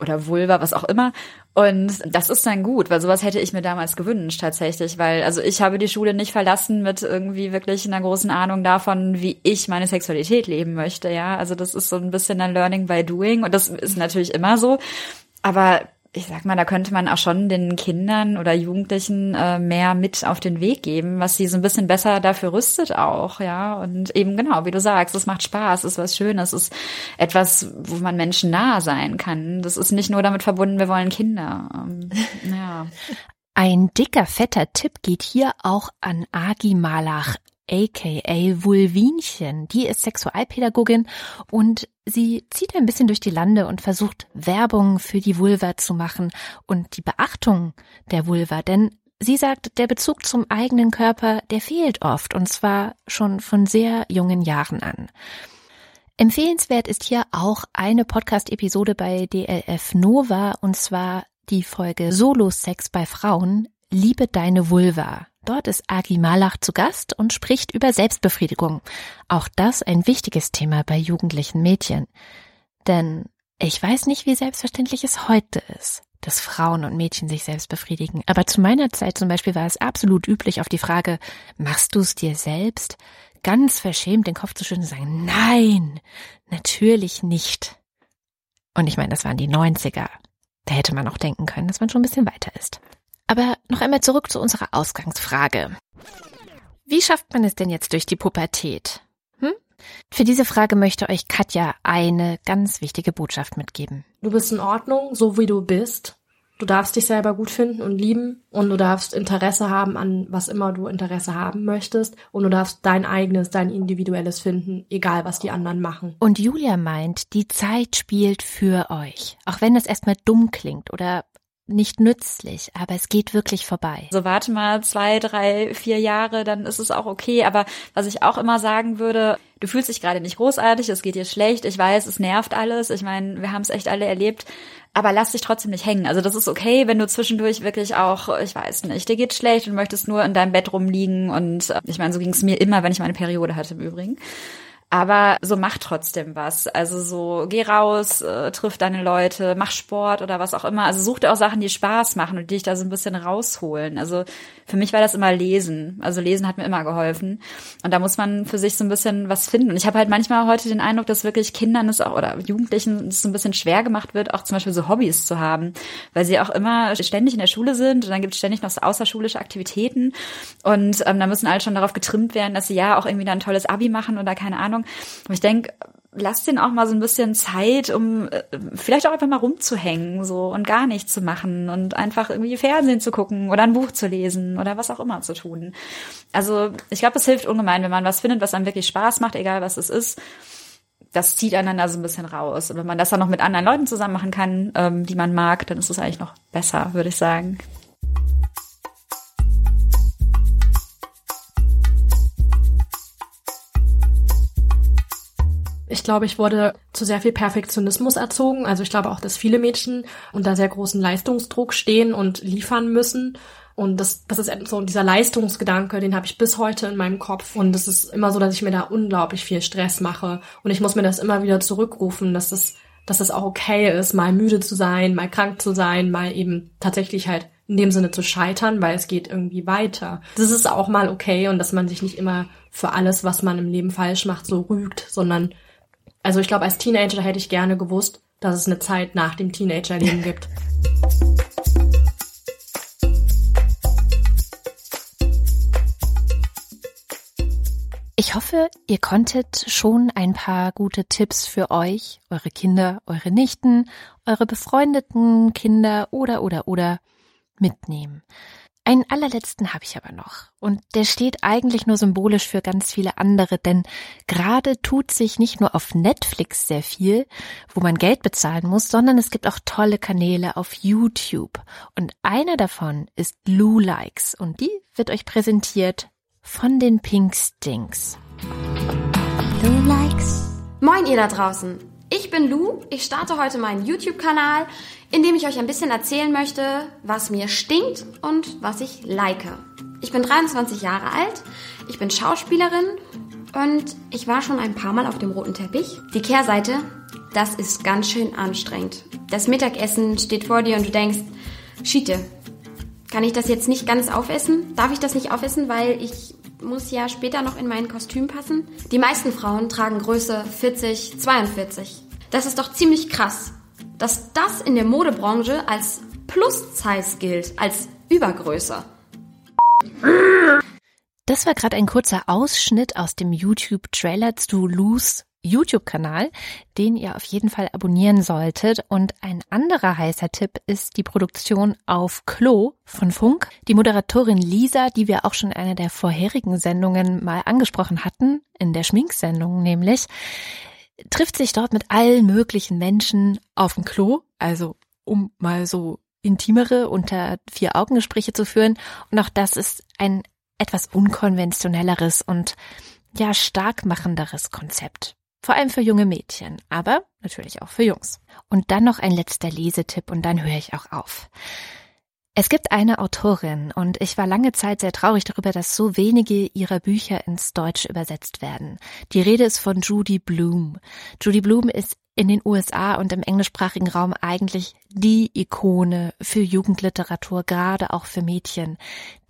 [SPEAKER 3] Oder Vulva, was auch immer. Und das ist dann gut, weil sowas hätte ich mir damals gewünscht tatsächlich, weil also ich habe die Schule nicht verlassen mit irgendwie wirklich einer großen Ahnung davon, wie ich meine Sexualität leben möchte, ja. Also das ist so ein bisschen ein Learning by Doing und das ist natürlich immer so. Aber ich sag mal, da könnte man auch schon den Kindern oder Jugendlichen äh, mehr mit auf den Weg geben, was sie so ein bisschen besser dafür rüstet auch, ja. Und eben genau, wie du sagst, es macht Spaß, es ist was Schönes, es ist etwas, wo man Menschen nahe sein kann. Das ist nicht nur damit verbunden, wir wollen Kinder. Ähm, ja.
[SPEAKER 1] Ein dicker, fetter Tipp geht hier auch an Agi Malach aka Vulvinchen. Die ist Sexualpädagogin und sie zieht ein bisschen durch die Lande und versucht Werbung für die Vulva zu machen und die Beachtung der Vulva, denn sie sagt, der Bezug zum eigenen Körper, der fehlt oft und zwar schon von sehr jungen Jahren an. Empfehlenswert ist hier auch eine Podcast-Episode bei DLF Nova und zwar die Folge Solo-Sex bei Frauen, Liebe deine Vulva. Dort ist Agi Malach zu Gast und spricht über Selbstbefriedigung. Auch das ein wichtiges Thema bei jugendlichen Mädchen. Denn ich weiß nicht, wie selbstverständlich es heute ist, dass Frauen und Mädchen sich selbst befriedigen. Aber zu meiner Zeit zum Beispiel war es absolut üblich, auf die Frage, machst du es dir selbst? Ganz verschämt den Kopf zu schütteln und sagen, nein, natürlich nicht. Und ich meine, das waren die 90er. Da hätte man auch denken können, dass man schon ein bisschen weiter ist. Aber noch einmal zurück zu unserer Ausgangsfrage. Wie schafft man es denn jetzt durch die Pubertät? Hm? Für diese Frage möchte euch Katja eine ganz wichtige Botschaft mitgeben.
[SPEAKER 4] Du bist in Ordnung, so wie du bist. Du darfst dich selber gut finden und lieben und du darfst Interesse haben an was immer du Interesse haben möchtest und du darfst dein eigenes, dein individuelles finden, egal was die anderen machen.
[SPEAKER 1] Und Julia meint, die Zeit spielt für euch. Auch wenn das erstmal dumm klingt oder nicht nützlich, aber es geht wirklich vorbei.
[SPEAKER 3] So warte mal zwei, drei, vier Jahre, dann ist es auch okay. Aber was ich auch immer sagen würde, du fühlst dich gerade nicht großartig, es geht dir schlecht, ich weiß, es nervt alles. Ich meine, wir haben es echt alle erlebt, aber lass dich trotzdem nicht hängen. Also das ist okay, wenn du zwischendurch wirklich auch, ich weiß nicht, dir geht schlecht und möchtest nur in deinem Bett rumliegen. Und äh, ich meine, so ging es mir immer, wenn ich meine Periode hatte im Übrigen. Aber so mach trotzdem was. Also so geh raus, äh, triff deine Leute, mach Sport oder was auch immer. Also such dir auch Sachen, die Spaß machen und die dich da so ein bisschen rausholen. Also für mich war das immer Lesen. Also Lesen hat mir immer geholfen. Und da muss man für sich so ein bisschen was finden. Und ich habe halt manchmal heute den Eindruck, dass wirklich Kindern es auch oder Jugendlichen es so ein bisschen schwer gemacht wird, auch zum Beispiel so Hobbys zu haben, weil sie auch immer ständig in der Schule sind und dann gibt es ständig noch so außerschulische Aktivitäten. Und ähm, da müssen alle schon darauf getrimmt werden, dass sie ja auch irgendwie dann ein tolles Abi machen oder keine Ahnung. Aber ich denke, lass den auch mal so ein bisschen Zeit, um äh, vielleicht auch einfach mal rumzuhängen so und gar nichts zu machen und einfach irgendwie Fernsehen zu gucken oder ein Buch zu lesen oder was auch immer zu tun. Also ich glaube, es hilft ungemein, wenn man was findet, was einem wirklich Spaß macht, egal was es ist. Das zieht einander so ein bisschen raus. Und wenn man das dann noch mit anderen Leuten zusammen machen kann, ähm, die man mag, dann ist es eigentlich noch besser, würde ich sagen.
[SPEAKER 4] Ich glaube, ich wurde zu sehr viel Perfektionismus erzogen. Also ich glaube auch, dass viele Mädchen unter sehr großen Leistungsdruck stehen und liefern müssen. Und das, das ist so dieser Leistungsgedanke, den habe ich bis heute in meinem Kopf. Und es ist immer so, dass ich mir da unglaublich viel Stress mache. Und ich muss mir das immer wieder zurückrufen, dass das, dass es auch okay ist, mal müde zu sein, mal krank zu sein, mal eben tatsächlich halt in dem Sinne zu scheitern, weil es geht irgendwie weiter. Das ist auch mal okay und dass man sich nicht immer für alles, was man im Leben falsch macht, so rügt, sondern also ich glaube, als Teenager hätte ich gerne gewusst, dass es eine Zeit nach dem Teenagerleben gibt.
[SPEAKER 1] Ich hoffe, ihr konntet schon ein paar gute Tipps für euch, eure Kinder, eure Nichten, eure befreundeten Kinder oder oder oder mitnehmen. Einen allerletzten habe ich aber noch. Und der steht eigentlich nur symbolisch für ganz viele andere, denn gerade tut sich nicht nur auf Netflix sehr viel, wo man Geld bezahlen muss, sondern es gibt auch tolle Kanäle auf YouTube. Und einer davon ist Lou Likes und die wird euch präsentiert von den Pink Stinks.
[SPEAKER 5] Lou Likes. Moin ihr da draußen. Ich bin Lou, ich starte heute meinen YouTube-Kanal, in dem ich euch ein bisschen erzählen möchte, was mir stinkt und was ich like. Ich bin 23 Jahre alt, ich bin Schauspielerin und ich war schon ein paar Mal auf dem roten Teppich. Die Kehrseite, das ist ganz schön anstrengend. Das Mittagessen steht vor dir und du denkst, Schiete, kann ich das jetzt nicht ganz aufessen? Darf ich das nicht aufessen, weil ich muss ja später noch in mein Kostüm passen. Die meisten Frauen tragen Größe 40, 42. Das ist doch ziemlich krass, dass das in der Modebranche als Plus-Size gilt, als Übergröße.
[SPEAKER 1] Das war gerade ein kurzer Ausschnitt aus dem YouTube-Trailer zu Lose YouTube-Kanal, den ihr auf jeden Fall abonnieren solltet. Und ein anderer heißer Tipp ist die Produktion auf Klo von Funk. Die Moderatorin Lisa, die wir auch schon in einer der vorherigen Sendungen mal angesprochen hatten, in der Schminksendung nämlich, trifft sich dort mit allen möglichen Menschen auf dem Klo, also um mal so intimere unter vier Augen Gespräche zu führen. Und auch das ist ein etwas unkonventionelleres und ja stark machenderes Konzept. Vor allem für junge Mädchen, aber natürlich auch für Jungs. Und dann noch ein letzter Lesetipp und dann höre ich auch auf. Es gibt eine Autorin und ich war lange Zeit sehr traurig darüber, dass so wenige ihrer Bücher ins Deutsche übersetzt werden. Die Rede ist von Judy Bloom. Judy Bloom ist in den USA und im englischsprachigen Raum eigentlich die Ikone für Jugendliteratur, gerade auch für Mädchen.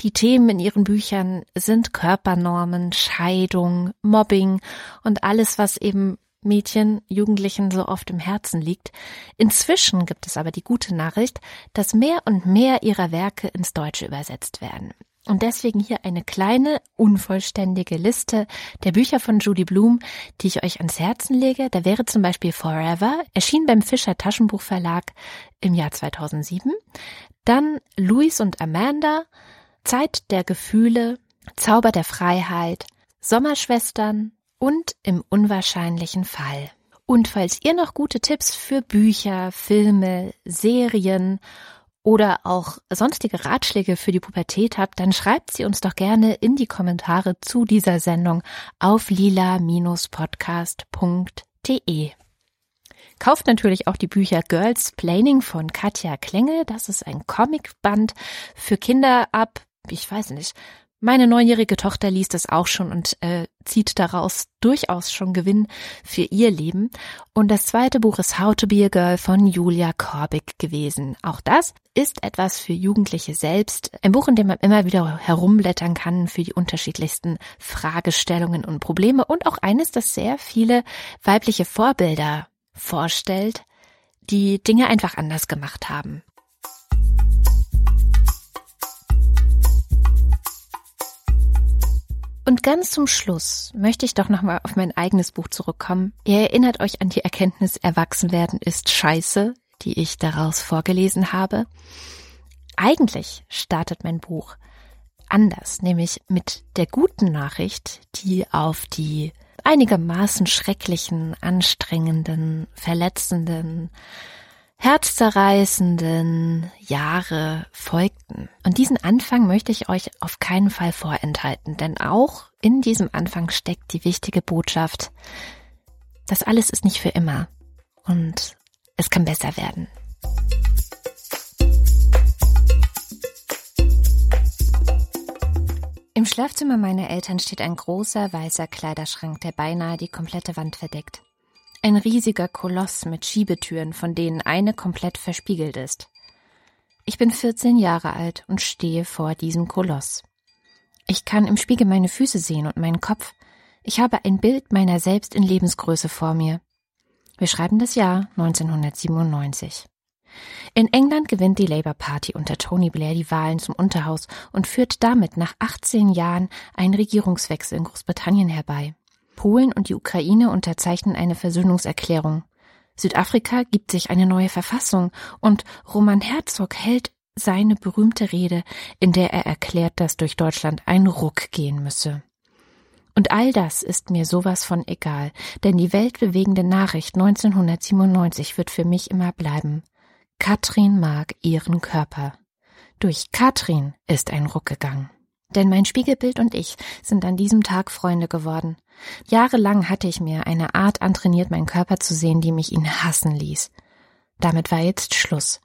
[SPEAKER 1] Die Themen in ihren Büchern sind Körpernormen, Scheidung, Mobbing und alles, was eben Mädchen, Jugendlichen so oft im Herzen liegt. Inzwischen gibt es aber die gute Nachricht, dass mehr und mehr ihrer Werke ins Deutsche übersetzt werden. Und deswegen hier eine kleine, unvollständige Liste der Bücher von Judy Bloom, die ich euch ans Herzen lege. Da wäre zum Beispiel Forever, erschien beim Fischer Taschenbuchverlag im Jahr 2007. Dann Louis und Amanda, Zeit der Gefühle, Zauber der Freiheit, Sommerschwestern und im unwahrscheinlichen Fall. Und falls ihr noch gute Tipps für Bücher, Filme, Serien oder auch sonstige Ratschläge für die Pubertät habt, dann schreibt sie uns doch gerne in die Kommentare zu dieser Sendung auf lila-podcast.de. Kauft natürlich auch die Bücher Girls Planning von Katja Klenge. Das ist ein Comicband für Kinder ab, ich weiß nicht, meine neunjährige Tochter liest es auch schon und äh, zieht daraus durchaus schon Gewinn für ihr Leben. Und das zweite Buch ist How to be a Girl von Julia Korbig gewesen. Auch das ist etwas für Jugendliche selbst. Ein Buch, in dem man immer wieder herumblättern kann für die unterschiedlichsten Fragestellungen und Probleme. Und auch eines, das sehr viele weibliche Vorbilder vorstellt, die Dinge einfach anders gemacht haben. Und ganz zum Schluss möchte ich doch nochmal auf mein eigenes Buch zurückkommen. Ihr erinnert euch an die Erkenntnis, Erwachsenwerden ist scheiße, die ich daraus vorgelesen habe. Eigentlich startet mein Buch anders, nämlich mit der guten Nachricht, die auf die einigermaßen schrecklichen, anstrengenden, verletzenden, herzzerreißenden Jahre folgten. Und diesen Anfang möchte ich euch auf keinen Fall vorenthalten, denn auch in diesem Anfang steckt die wichtige Botschaft, das alles ist nicht für immer und es kann besser werden. Im Schlafzimmer meiner Eltern steht ein großer weißer Kleiderschrank, der beinahe die komplette Wand verdeckt. Ein riesiger Koloss mit Schiebetüren, von denen eine komplett verspiegelt ist. Ich bin 14 Jahre alt und stehe vor diesem Koloss. Ich kann im Spiegel meine Füße sehen und meinen Kopf. Ich habe ein Bild meiner selbst in Lebensgröße vor mir. Wir schreiben das Jahr 1997. In England gewinnt die Labour Party unter Tony Blair die Wahlen zum Unterhaus und führt damit nach 18 Jahren einen Regierungswechsel in Großbritannien herbei. Polen und die Ukraine unterzeichnen eine Versöhnungserklärung. Südafrika gibt sich eine neue Verfassung und Roman Herzog hält seine berühmte Rede, in der er erklärt, dass durch Deutschland ein Ruck gehen müsse. Und all das ist mir sowas von egal, denn die weltbewegende Nachricht 1997 wird für mich immer bleiben. Katrin mag ihren Körper. Durch Katrin ist ein Ruck gegangen. Denn mein Spiegelbild und ich sind an diesem Tag Freunde geworden. Jahrelang hatte ich mir eine Art antrainiert, meinen Körper zu sehen, die mich ihn hassen ließ. Damit war jetzt Schluss.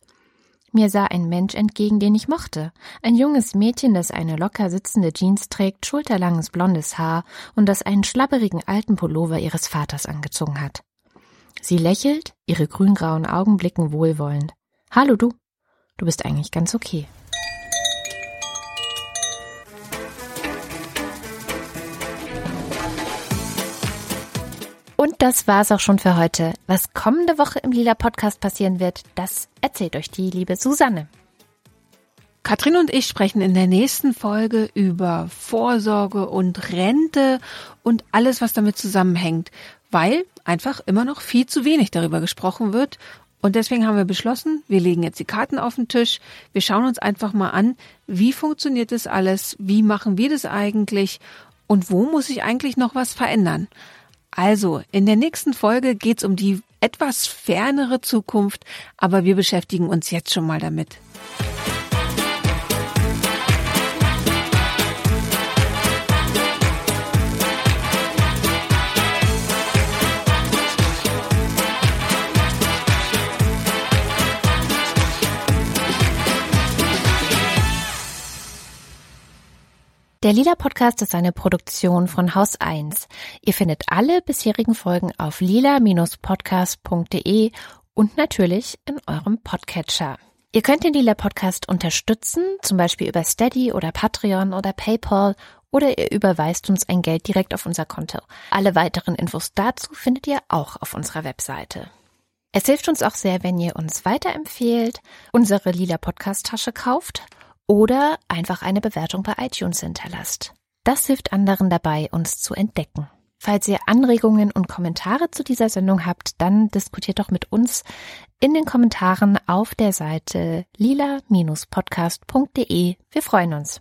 [SPEAKER 1] Mir sah ein Mensch entgegen, den ich mochte. Ein junges Mädchen, das eine locker sitzende Jeans trägt, schulterlanges blondes Haar und das einen schlabberigen alten Pullover ihres Vaters angezogen hat. Sie lächelt, ihre grüngrauen Augen blicken wohlwollend. Hallo du. Du bist eigentlich ganz okay. Und das war's auch schon für heute. Was kommende Woche im Lila Podcast passieren wird, das erzählt euch die liebe Susanne.
[SPEAKER 2] Katrin und ich sprechen in der nächsten Folge über Vorsorge und Rente und alles, was damit zusammenhängt, weil einfach immer noch viel zu wenig darüber gesprochen wird. Und deswegen haben wir beschlossen, wir legen jetzt die Karten auf den Tisch. Wir schauen uns einfach mal an, wie funktioniert das alles, wie machen wir das eigentlich und wo muss sich eigentlich noch was verändern. Also, in der nächsten Folge geht's um die etwas fernere Zukunft, aber wir beschäftigen uns jetzt schon mal damit.
[SPEAKER 1] Der Lila Podcast ist eine Produktion von Haus 1. Ihr findet alle bisherigen Folgen auf lila-podcast.de und natürlich in eurem Podcatcher. Ihr könnt den Lila Podcast unterstützen, zum Beispiel über Steady oder Patreon oder PayPal oder ihr überweist uns ein Geld direkt auf unser Konto. Alle weiteren Infos dazu findet ihr auch auf unserer Webseite. Es hilft uns auch sehr, wenn ihr uns weiterempfehlt, unsere Lila Podcast Tasche kauft oder einfach eine Bewertung bei iTunes hinterlasst. Das hilft anderen dabei, uns zu entdecken. Falls ihr Anregungen und Kommentare zu dieser Sendung habt, dann diskutiert doch mit uns in den Kommentaren auf der Seite lila-podcast.de. Wir freuen uns.